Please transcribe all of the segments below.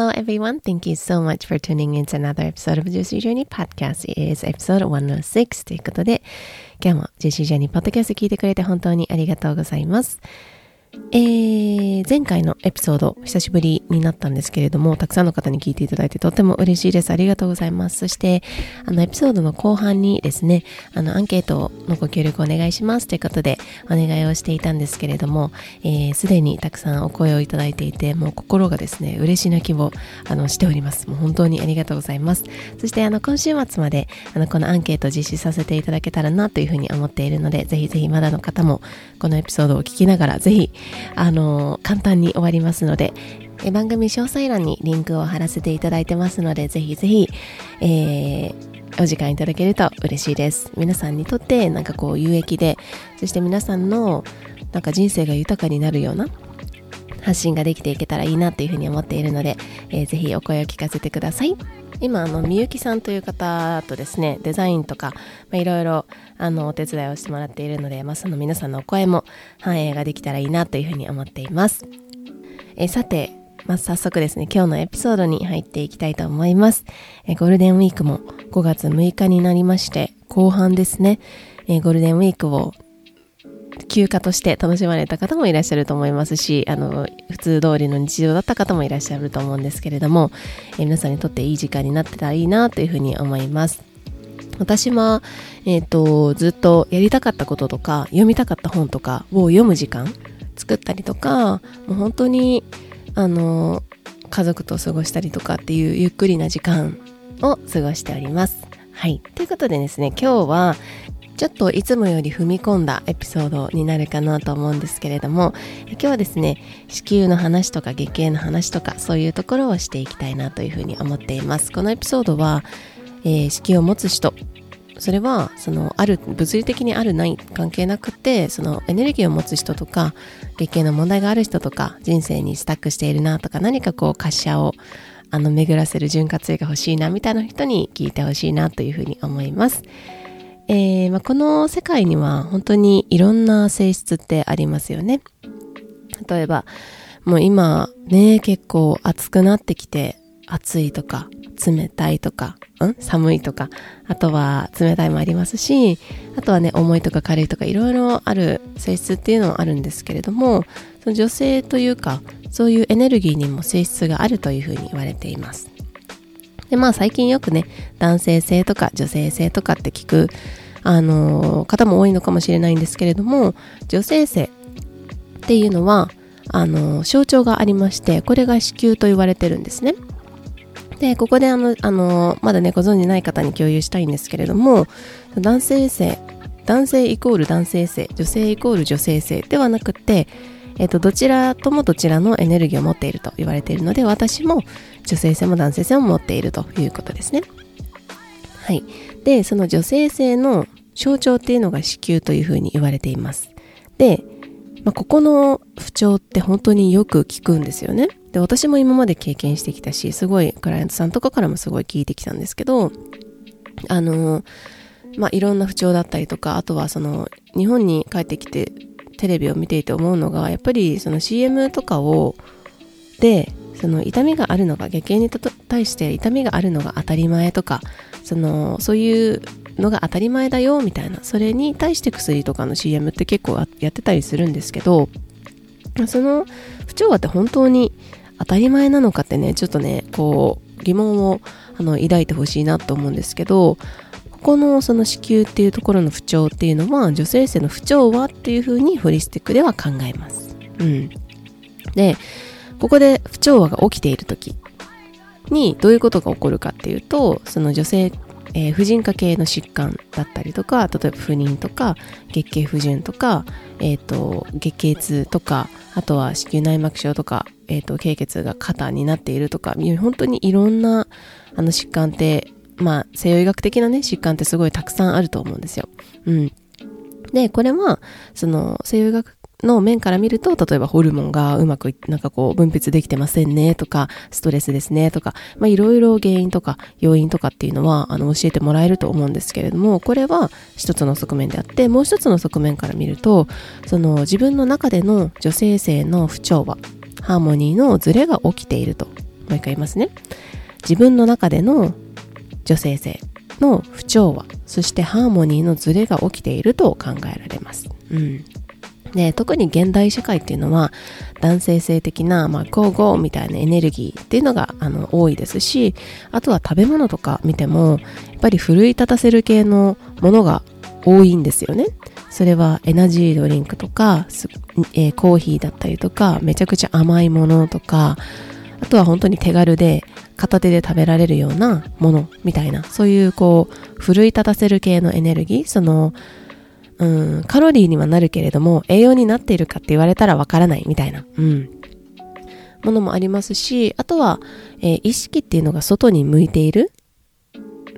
Hello everyone, thank you so much for tuning in to another episode of Juicy Journey Podcast. It is episode 106ということで、今日も Juicy Journey Podcast 聞いてくれて本当にありがとうございます。えー、前回のエピソード、久しぶりになったんですけれども、たくさんの方に聞いていただいてとっても嬉しいです。ありがとうございます。そして、あの、エピソードの後半にですね、あの、アンケートのご協力お願いしますということで、お願いをしていたんですけれども、えー、すでにたくさんお声をいただいていて、もう心がですね、嬉し泣きを、あの、しております。もう本当にありがとうございます。そして、あの、今週末まで、あの、このアンケート実施させていただけたらなというふうに思っているので、ぜひぜひまだの方も、このエピソードを聞きながら、ぜひ、あの、簡単に終わりますので、え番組詳細欄にリンクを貼らせていただいてますので、ぜひぜひ、えー、お時間いただけると嬉しいです。皆さんにとってなんかこう有益で、そして皆さんのなんか人生が豊かになるような発信ができていけたらいいなっていうふうに思っているので、えー、ぜひお声を聞かせてください。今あのみゆきさんという方とですねデザインとか、まあ、いろいろあのお手伝いをしてもらっているので、まあ、その皆さんのお声も反映ができたらいいなというふうに思っています。え、さてまあ、早速ですね、今日のエピソードに入っていきたいと思います。えゴールデンウィークも5月6日になりまして、後半ですね、えゴールデンウィークを休暇として楽しまれた方もいらっしゃると思いますし、あの、普通通りの日常だった方もいらっしゃると思うんですけれども、え皆さんにとっていい時間になってたらいいなというふうに思います。私は、えっ、ー、と、ずっとやりたかったこととか、読みたかった本とかを読む時間作ったりとか、もう本当に、あの、家族と過ごしたりとかっていうゆっくりな時間を過ごしております。はい。ということでですね、今日は、ちょっといつもより踏み込んだエピソードになるかなと思うんですけれども今日はですね子宮の話とか月経の話とかそういうところをしていきたいなというふうに思っていますこのエピソードは、えー、子宮を持つ人それはそのある物理的にあるない関係なくてそのエネルギーを持つ人とか月経の問題がある人とか人生にスタックしているなとか何かこう滑車をあの巡らせる潤滑油が欲しいなみたいな人に聞いてほしいなというふうに思います。えーまあ、この世界には本当にいろんな性質ってありますよね。例えば、もう今ね、結構暑くなってきて、暑いとか、冷たいとか、ん？寒いとか、あとは冷たいもありますし、あとはね、重いとか軽いとかいろいろある性質っていうのはあるんですけれども、その女性というか、そういうエネルギーにも性質があるというふうに言われています。で、まあ最近よくね、男性性とか女性性とかって聞く、あのー、方も多いのかもしれないんですけれども、女性性っていうのは、あのー、象徴がありまして、これが子宮と言われてるんですね。で、ここであの、あの、まだね、ご存じない方に共有したいんですけれども、男性性、男性イコール男性性、女性イコール女性性ではなくて、えっと、どちらともどちらのエネルギーを持っていると言われているので、私も女性性も男性性も持っているということですね。はい。で、その女性性の象徴っていうのが子宮というふうに言われています。で、まあ、ここの不調って本当によく聞くんですよね。で、私も今まで経験してきたし、すごいクライアントさんとかからもすごい聞いてきたんですけど、あの、まあ、いろんな不調だったりとか、あとはその、日本に帰ってきてテレビを見ていて思うのが、やっぱりその CM とかを、で、その痛みがあるのが、月経に対して痛みがあるのが当たり前とか、その、そういうのが当たり前だよみたいな、それに対して薬とかの CM って結構やってたりするんですけど、その不調和って本当に当たり前なのかってね、ちょっとね、こう、疑問をあの抱いてほしいなと思うんですけどここのその子宮っていうところの不調っていうのは女性性の不調はっていうふうにホリスティックでは考えます。うん、でここで不調和が起きている時にどういうことが起こるかっていうとその女性えー、婦人科系の疾患だったりとか例えば不妊とか月経不順とか、えーと、月経痛とかあとは子宮内膜症とか、えーと、経血が過多になっているとか本当にいろんなあの疾患ってまあ西洋医学的なね疾患ってすごいたくさんあると思うんですよ。うん、でこれはその西洋医学の面から見ると、例えばホルモンがうまく、なんかこう、分泌できてませんねとか、ストレスですねとか、まあいろいろ原因とか要因とかっていうのは、あの、教えてもらえると思うんですけれども、これは一つの側面であって、もう一つの側面から見ると、その自分の中での女性性の不調和、ハーモニーのズレが起きていると。もう一回言いますね。自分の中での女性性の不調和、そしてハーモニーのズレが起きていると考えられます。うん。で、特に現代社会っていうのは男性性的な、まあ、ゴーゴーみたいなエネルギーっていうのがあの多いですし、あとは食べ物とか見ても、やっぱり奮い立たせる系のものが多いんですよね。それはエナジードリンクとか、えー、コーヒーだったりとか、めちゃくちゃ甘いものとか、あとは本当に手軽で片手で食べられるようなものみたいな、そういうこう、奮い立たせる系のエネルギー、その、うん、カロリーにはなるけれども、栄養になっているかって言われたらわからないみたいな、うん、ものもありますし、あとは、えー、意識っていうのが外に向いている、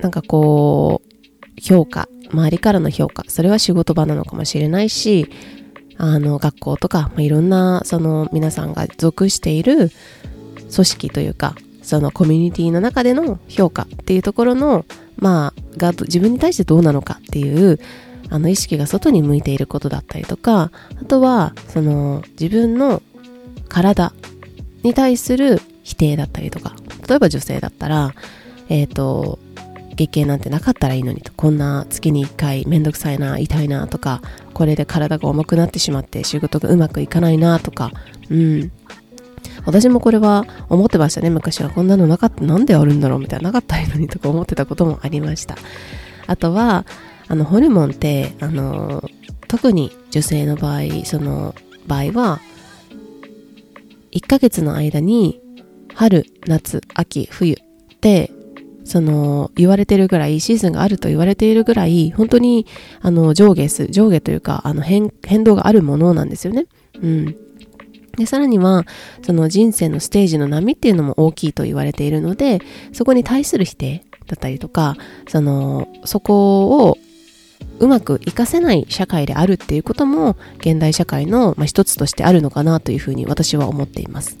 なんかこう、評価、周りからの評価、それは仕事場なのかもしれないし、あの、学校とか、まあ、いろんな、その、皆さんが属している組織というか、そのコミュニティの中での評価っていうところの、まあ、が自分に対してどうなのかっていう、あの意識が外に向いていることだったりとかあとはその自分の体に対する否定だったりとか例えば女性だったらえっ、ー、と月経なんてなかったらいいのにとこんな月に1回めんどくさいな痛いなとかこれで体が重くなってしまって仕事がうまくいかないなとかうん。私もこれは思ってましたね昔はこんなのなかったなんであるんだろうみたいななかったのにとか思ってたこともありましたあとはあのホルモンってあの特に女性の場合その場合は1ヶ月の間に春夏秋冬ってその言われてるぐらいシーズンがあると言われているぐらい本当にあの上下す上下というかあの変変動があるものなんですよね。うん。で、さらには、その人生のステージの波っていうのも大きいと言われているので、そこに対する否定だったりとか、その、そこをうまく活かせない社会であるっていうことも現代社会の、まあ、一つとしてあるのかなというふうに私は思っています。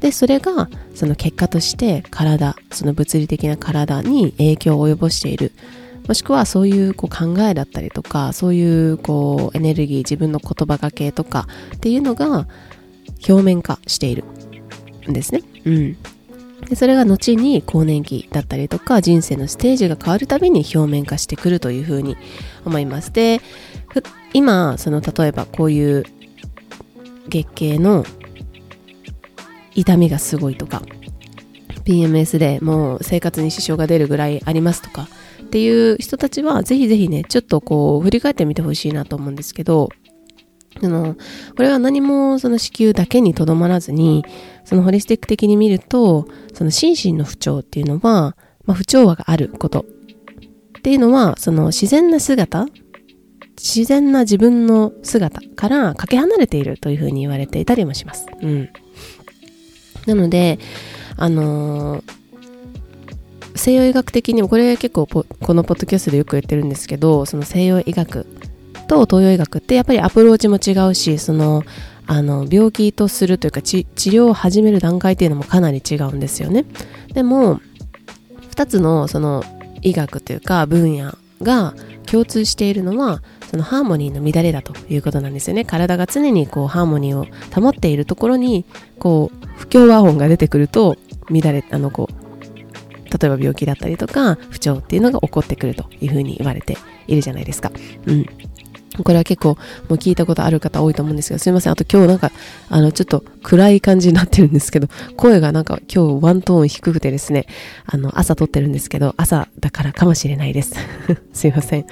で、それがその結果として体、その物理的な体に影響を及ぼしている。もしくはそういうこう考えだったりとか、そういうこうエネルギー、自分の言葉がけとかっていうのが表面化しているんですね。うん。でそれが後に更年期だったりとか人生のステージが変わるたびに表面化してくるというふうに思いますで今その例えばこういう月経の痛みがすごいとか PMS でもう生活に支障が出るぐらいありますとかっていう人たちはぜひぜひねちょっとこう振り返ってみてほしいなと思うんですけどあの、これは何もその子宮だけにとどまらずに、そのホリスティック的に見ると、その心身の不調っていうのは、まあ、不調和があることっていうのは、その自然な姿、自然な自分の姿からかけ離れているというふうに言われていたりもします。うん。なので、あのー、西洋医学的にもこれ結構このポッドキャストでよく言ってるんですけどその西洋医学と東洋医学ってやっぱりアプローチも違うしそのあの病気とするというか治療を始める段階っていうのもかなり違うんですよねでも2つのその医学というか分野が共通しているのはそのハーモニーの乱れだということなんですよね体が常にこうハーモニーを保っているところにこう不協和音が出てくると乱れあのこう例えば病気だったりとか不調っていうのが起こってくるというふうに言われているじゃないですか。うん。これは結構もう聞いたことある方多いと思うんですけど、すいません。あと今日なんか、あの、ちょっと暗い感じになってるんですけど、声がなんか今日ワントーン低くてですね、あの、朝撮ってるんですけど、朝だからかもしれないです。すいません。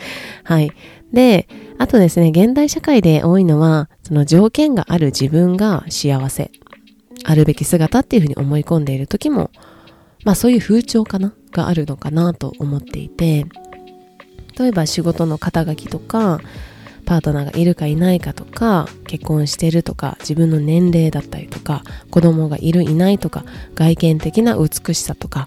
はい。で、あとですね、現代社会で多いのは、その条件がある自分が幸せ、あるべき姿っていうふうに思い込んでいる時も、まあそういう風潮かながあるのかなと思っていて、例えば仕事の肩書きとか、パートナーがいるかいないかとか結婚してるとか自分の年齢だったりとか子供がいるいないとか外見的な美しさとか。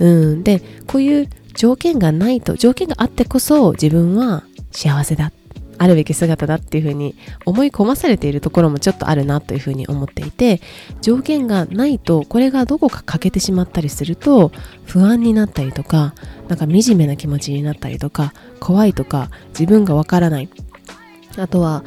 うん。でこういう条件がないと条件があってこそ自分は幸せだあるべき姿だっていうふうに思い込まされているところもちょっとあるなというふうに思っていて条件がないとこれがどこか欠けてしまったりすると不安になったりとかなんか惨めな気持ちになったりとか怖いとか自分がわからない。あとは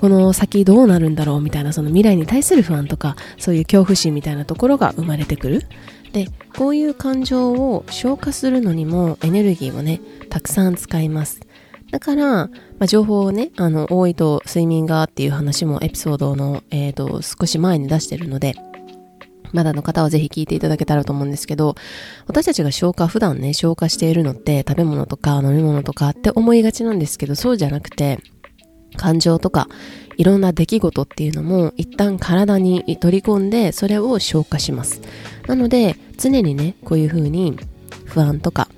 この先どうなるんだろうみたいなその未来に対する不安とかそういう恐怖心みたいなところが生まれてくる。でこういう感情を消化するのにもエネルギーをねたくさん使います。だから、まあ、情報をねあの多いと睡眠がっていう話もエピソードの、えーと、少し前に出してるのでまだの方はぜひ聞いていただけたらと思うんですけど、私たちが消化、普段ね、消化しているのって食べ物とか飲み物とかって思いがちなんですけど、そうじゃなくて、感情とかいろんな出来事っていうのも一旦体に取り込んでそれを消化します。なので常にねこういう風に不安とか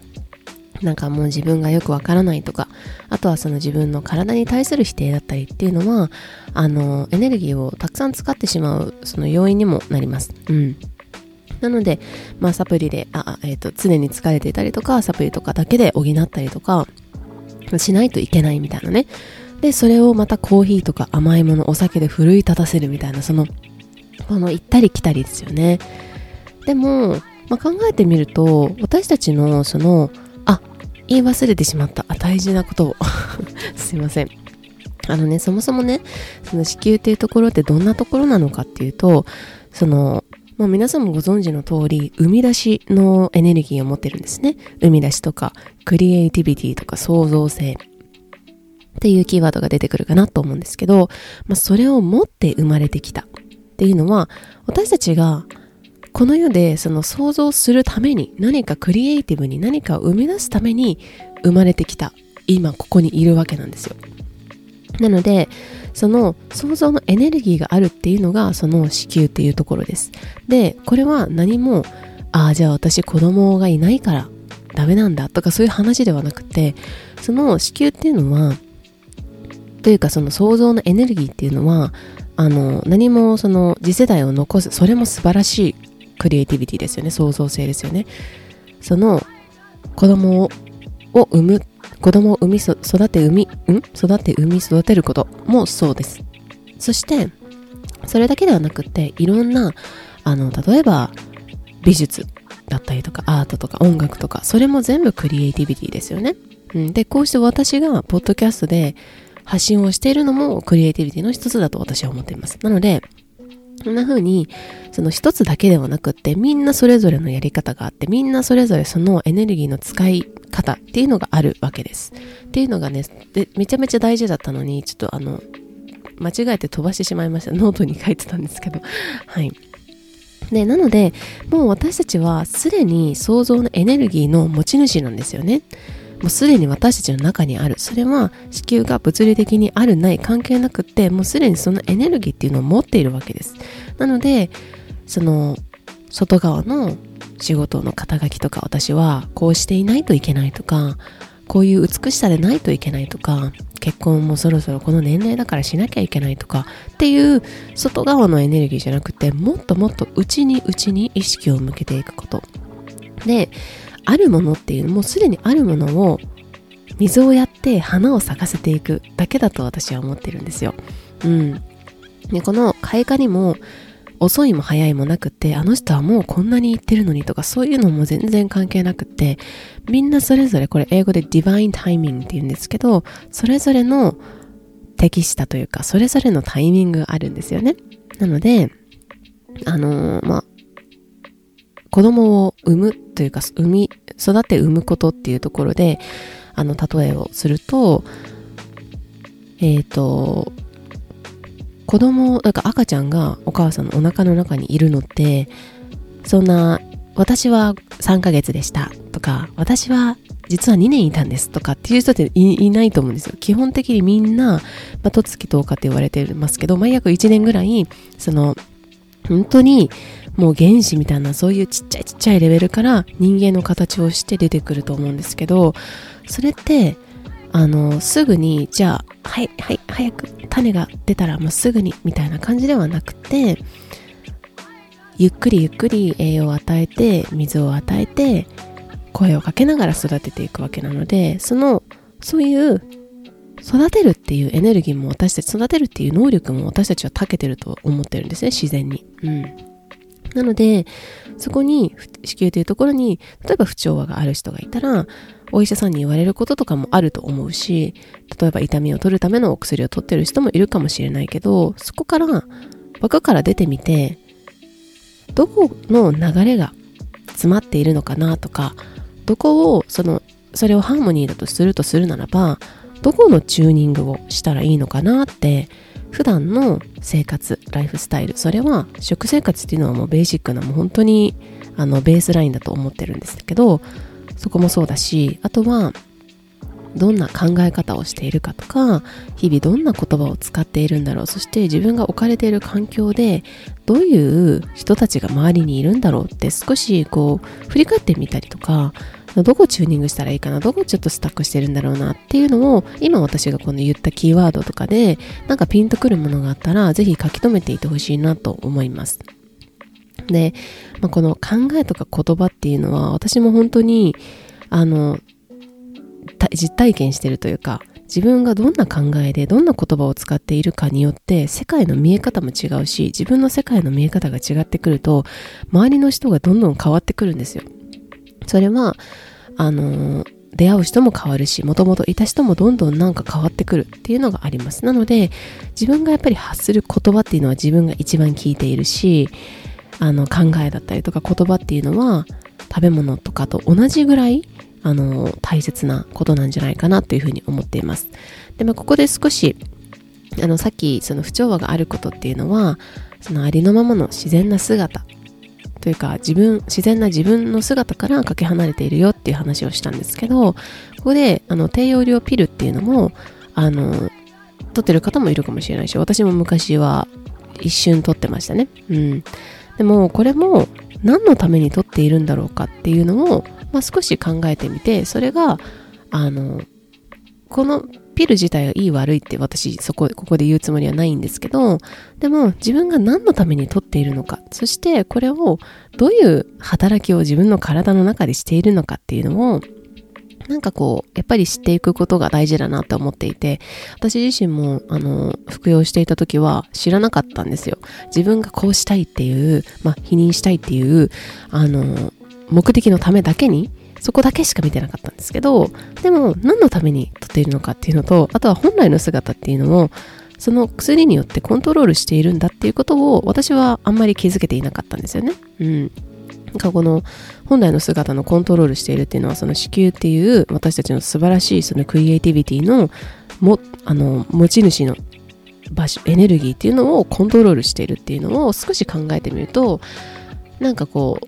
なんかもう自分がよくわからないとかあとはその自分の体に対する否定だったりっていうのはあのエネルギーをたくさん使ってしまうその要因にもなります。うん。なので、まあ、サプリで、あ、えっ、ー、と、常に疲れていたりとか、サプリとかだけで補ったりとか、しないといけないみたいなね。で、それをまたコーヒーとか甘いもの、お酒で奮い立たせるみたいな、その、この行ったり来たりですよね。でも、まあ、考えてみると、私たちのその、あ、言い忘れてしまった、あ、大事なことを。すいません。あのね、そもそもね、その子宮っていうところってどんなところなのかっていうと、その、もう皆さんもご存知の通り、生み出しのエネルギーを持ってるんですね。生み出しとか、クリエイティビティとか創造性。っていうキーワードが出てくるかなと思うんですけど、まあ、それを持って生まれてきたっていうのは、私たちがこの世でその想像するために何かクリエイティブに何かを生み出すために生まれてきた今ここにいるわけなんですよ。なのでその想像のエネルギーがあるっていうのがその子宮っていうところです。でこれは何もああじゃあ私子供がいないからダメなんだとかそういう話ではなくてその子宮っていうのはというかその想像のエネルギーっていうのはあの何もその次世代を残すそれも素晴らしいクリエイティビティですよね。創造性ですよね。その子供を産む子供を産み育て産みうん？育て産み育てることもそうです。そしてそれだけではなくていろんなあの例えば美術だったりとかアートとか音楽とかそれも全部クリエイティビティですよね、うん、でこうして私がポッドキャストで発信をしているのもクリエイティビティの一つだと私は思っています。なので、こんな風に、その一つだけではなくって、みんなそれぞれのやり方があって、みんなそれぞれそのエネルギーの使い方っていうのがあるわけです。っていうのがね、でめちゃめちゃ大事だったのに、ちょっとあの、間違えて飛ばしてしまいました。ノートに書いてたんですけど。はい。で、なので、もう私たちはすでに想像のエネルギーの持ち主なんですよね。もうすでに私たちの中にある。それは子宮が物理的にあるない関係なくって、もうすでにそのエネルギーっていうのを持っているわけです。なので、その外側の仕事の肩書きとか私はこうしていないといけないとか、こういう美しさでないといけないとか、結婚もそろそろこの年齢だからしなきゃいけないとかっていう外側のエネルギーじゃなくてもっともっと内に内に意識を向けていくこと。で、あるものっていうもうすでにあるものを水をやって花を咲かせていくだけだと私は思ってるんですよ。うん。で、この開花にも遅いも早いもなくてあの人はもうこんなに言ってるのにとかそういうのも全然関係なくってみんなそれぞれこれ英語でディバインタイミングって言うんですけどそれぞれの適したというかそれぞれのタイミングがあるんですよね。なのであのー、まあ子供を産むというか、産み、育て産むことっていうところで、あの、例えをすると、えっ、ー、と、子供、なんか赤ちゃんがお母さんのお腹の中にいるのって、そんな、私は3ヶ月でしたとか、私は実は2年いたんですとかっていう人っていないと思うんですよ。基本的にみんな、まあ、とつき10日って言われてますけど、ま、約1年ぐらい、その、本当にもう原子みたいなそういうちっちゃいちっちゃいレベルから人間の形をして出てくると思うんですけど、それってあのすぐにじゃあはいはい早く種が出たらもうすぐにみたいな感じではなくてゆっくりゆっくり栄養を与えて水を与えて声をかけながら育てていくわけなのでそのそういう育てるっていうエネルギーも私たち育てるっていう能力も私たちは長けてると思ってるんですね自然に。うん。なので、そこに、子宮というところに、例えば不調和がある人がいたら、お医者さんに言われることとかもあると思うし、例えば痛みを取るためのお薬を取ってる人もいるかもしれないけど、そこから枠から出てみて、どこの流れが詰まっているのかなとか、どこを、その、それをハーモニーだとするとするならば、どこのチューニングをしたらいいのかなって普段の生活ライフスタイルそれは食生活っていうのはもうベーシックなもう本当にあのベースラインだと思ってるんですけどそこもそうだしあとはどんな考え方をしているかとか日々どんな言葉を使っているんだろう。そして自分が置かれている環境でどういう人たちが周りにいるんだろうって少しこう振り返ってみたりとかどこチューニングしたらいいかなどこちょっとスタックしてるんだろうなっていうのを今私がこの言ったキーワードとかでなんかピンとくるものがあったらぜひ書き留めていてほしいなと思います。で、まあ、この考えとか言葉っていうのは私も本当にあの実体験してるというか自分がどんな考えでどんな言葉を使っているかによって世界の見え方も違うし自分の世界の見え方が違ってくると周りの人がどんどん変わってくるんですよ。それは、あの出会う人も変わるし、もともといた人もどんどんなんか変わってくるっていうのがあります。なので、自分がやっぱり発する言葉っていうのは自分が一番聞いているし、あの考えだったりとか言葉っていうのは食べ物とかと同じぐらいあの大切なことなんじゃないかなというふうに思っています。で、まあ、ここで少しあのさっきその不調和があることっていうのはそのありのままの自然な姿というか自分自然な自分の姿からかけ離れているよっていう話をしたんですけどここであの低用量ピルっていうのもあの取ってる方もいるかもしれないし私も昔は一瞬取ってましたね。うん。でもこれも何のために取っているんだろうかっていうのを、まあ、少し考えてみてそれがあのこのピル自体がいい悪いって私そこ、ここで言うつもりはないんですけど、でも自分が何のために取っているのか、そしてこれをどういう働きを自分の体の中でしているのかっていうのを、なんかこう、やっぱり知っていくことが大事だなって思っていて、私自身も、あの、服用していた時は知らなかったんですよ。自分がこうしたいっていう、まあ、否認したいっていう、あの、目的のためだけに、そこだけしか見てなかったんですけど、でも何のために取っているのかっていうのと、あとは本来の姿っていうのも、その薬によってコントロールしているんだっていうことを私はあんまり気づけていなかったんですよね。うん。なんかこの本来の姿のコントロールしているっていうのはその子宮っていう私たちの素晴らしいそのクリエイティビティのもあの持ち主の場所エネルギーっていうのをコントロールしているっていうのを少し考えてみるとなんかこう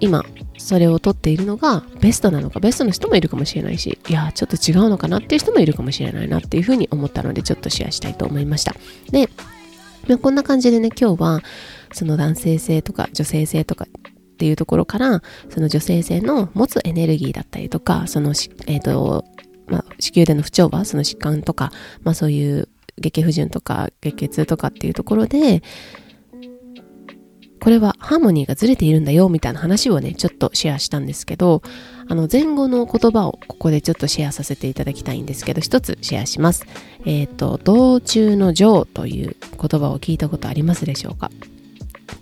今それを取っているのがベストなのかベストの人もいるかもしれないしいやちょっと違うのかなっていう人もいるかもしれないなっていうふうに思ったのでちょっとシェアしたいと思いました。で、まあ、こんな感じでね今日はその男性性とか女性性とかっていうところからその女性性の持つエネルギーだったりとかそのえっ、ー、とまあ、子宮での不調和その疾患とか、まあ、そういう月経不順とか月経痛とかっていうところでこれはハーモニーがずれているんだよみたいな話をね、ちょっとシェアしたんですけど、あの前後の言葉をここでちょっとシェアさせていただきたいんですけど、一つシェアします。えっ、ー、と、道中の情という言葉を聞いたことありますでしょうか？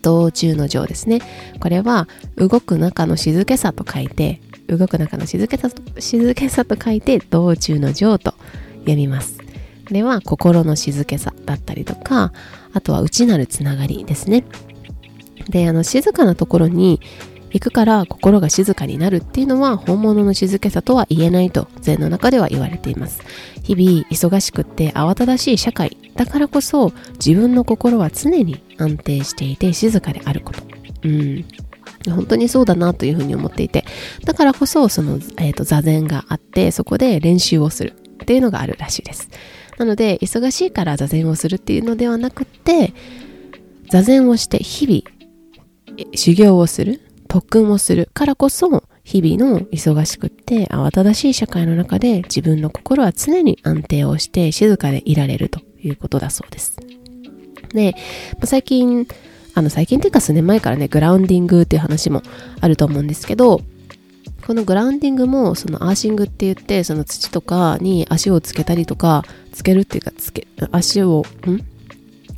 道中の情ですね。これは動く中の静けさと書いて、動く中の静けさと静けさと書いて、道中の情と読みます。では、心の静けさだったりとか、あとは内なるつながりですね。であの静かなところに行くから心が静かになるっていうのは本物の静けさとは言えないと禅の中では言われています。日々忙しくって慌ただしい社会だからこそ自分の心は常に安定していて静かであること。うん。本当にそうだなというふうに思っていて。だからこそその、えーと座禅があってそこで練習をする。っていうのがあるらしいです。なので忙しいから座禅をするっていうのではなくって座禅をして日々修行をする特訓をするからこそ日々の忙しくって慌ただしい社会の中で自分の心は常に安定をして静かでいられるということだそうです。で、最近、あの最近というか数年前からね、グラウンディングっていう話もあると思うんですけど、このグラウンディングもそのアーシングって言ってその土とかに足をつけたりとかつけるっていうかつけ足をん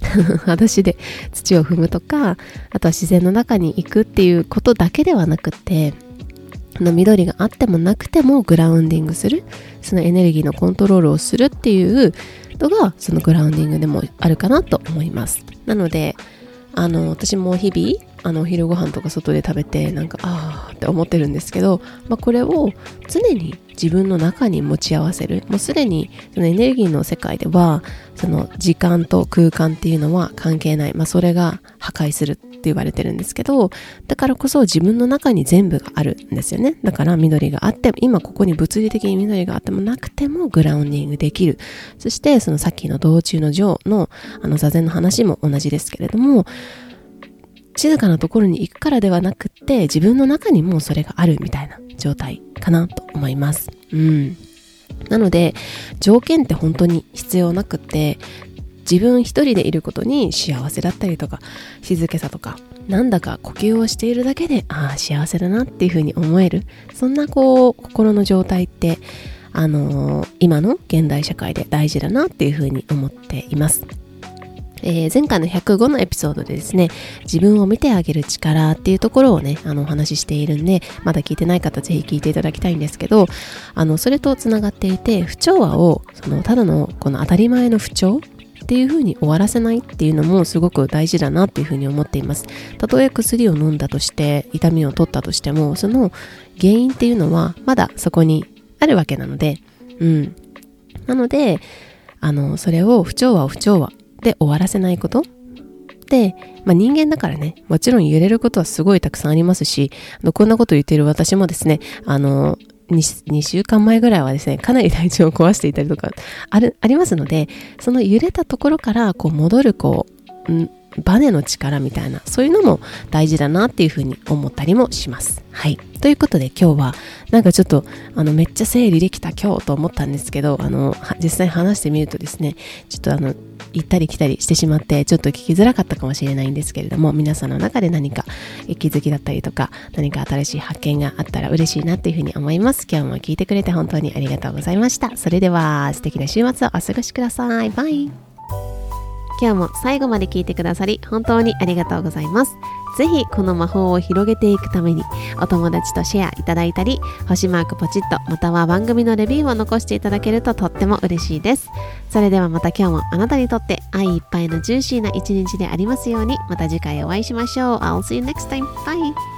裸足で土を踏むとかあとは自然の中に行くっていうことだけではなくての緑があってもなくてもグラウンディングするそのエネルギーのコントロールをするっていうのがそのグラウンディングでもあるかなと思います。なのであの私も日々あのお昼ご飯とか外で食べてなんかああって思ってるんですけど、まあ、これを常に自分の中に持ち合わせる。もうすでにそのエネルギーの世界ではその時間と空間っていうのは関係ない、まあ、それが破壊するって言われてるんですけどだからこそ自分の中に全部があるんですよね。だから緑があっても今ここに物理的に緑があってもなくてもグラウンディングできる。そしてそのさっきの道中の上のあの座禅の話も同じですけれども静かなところに行くからではなくって自分の中にもそれがあるみたいな状態かなと思います。うん。なので条件って本当に必要なくって自分一人でいることに幸せだったりとか静けさとかなんだか呼吸をしているだけでああ幸せだなっていうふうに思えるそんなこう心の状態ってあのー、今の現代社会で大事だなっていうふうに思っています。えー、前回の105のエピソードでですね、自分を見てあげる力っていうところをね、あのお話ししているんで、まだ聞いてない方ぜひ聞いていただきたいんですけど、あの、それとつながっていて、不調和を、その、ただのこの当たり前の不調っていう風に終わらせないっていうのもすごく大事だなっていう風に思っています。たとえ薬を飲んだとして痛みを取ったとしてもその原因っていうのはまだそこにあるわけなので、うん。なので、あの、それを不調和を不調和で終わらせないこと？で、まあ、人間だからね、もちろん揺れることはすごいたくさんありますし、あのこんなこと言ってる私もですね、あの、2, 2週間前ぐらいはですね、かなり体調を壊していたりとかある、ありますので、その揺れたところからこう戻る、こう、バネの力みたいな、そういうのも大事だなっていうふうに思ったりもします。はい。ということで今日は、なんかちょっと、あの、めっちゃ整理できた今日と思ったんですけど、あの、実際話してみるとですね、ちょっとあの、行ったり来たりしてしまって、ちょっと聞きづらかったかもしれないんですけれども、皆さんの中で何か気づきだったりとか、何か新しい発見があったら嬉しいなっていうふうに思います。今日も聞いてくれて本当にありがとうございました。それでは、素敵な週末をお過ごしください。バイ。今日も最後まで聞いてくださり本当にありがとうございます。ぜひこの魔法を広げていくためにお友達とシェアいただいたり星マークポチッとまたは番組のレビューを残していただけるととっても嬉しいです。それではまた今日もあなたにとって愛いっぱいのジューシーな一日でありますようにまた次回お会いしましょう。I'll see you next time. Bye!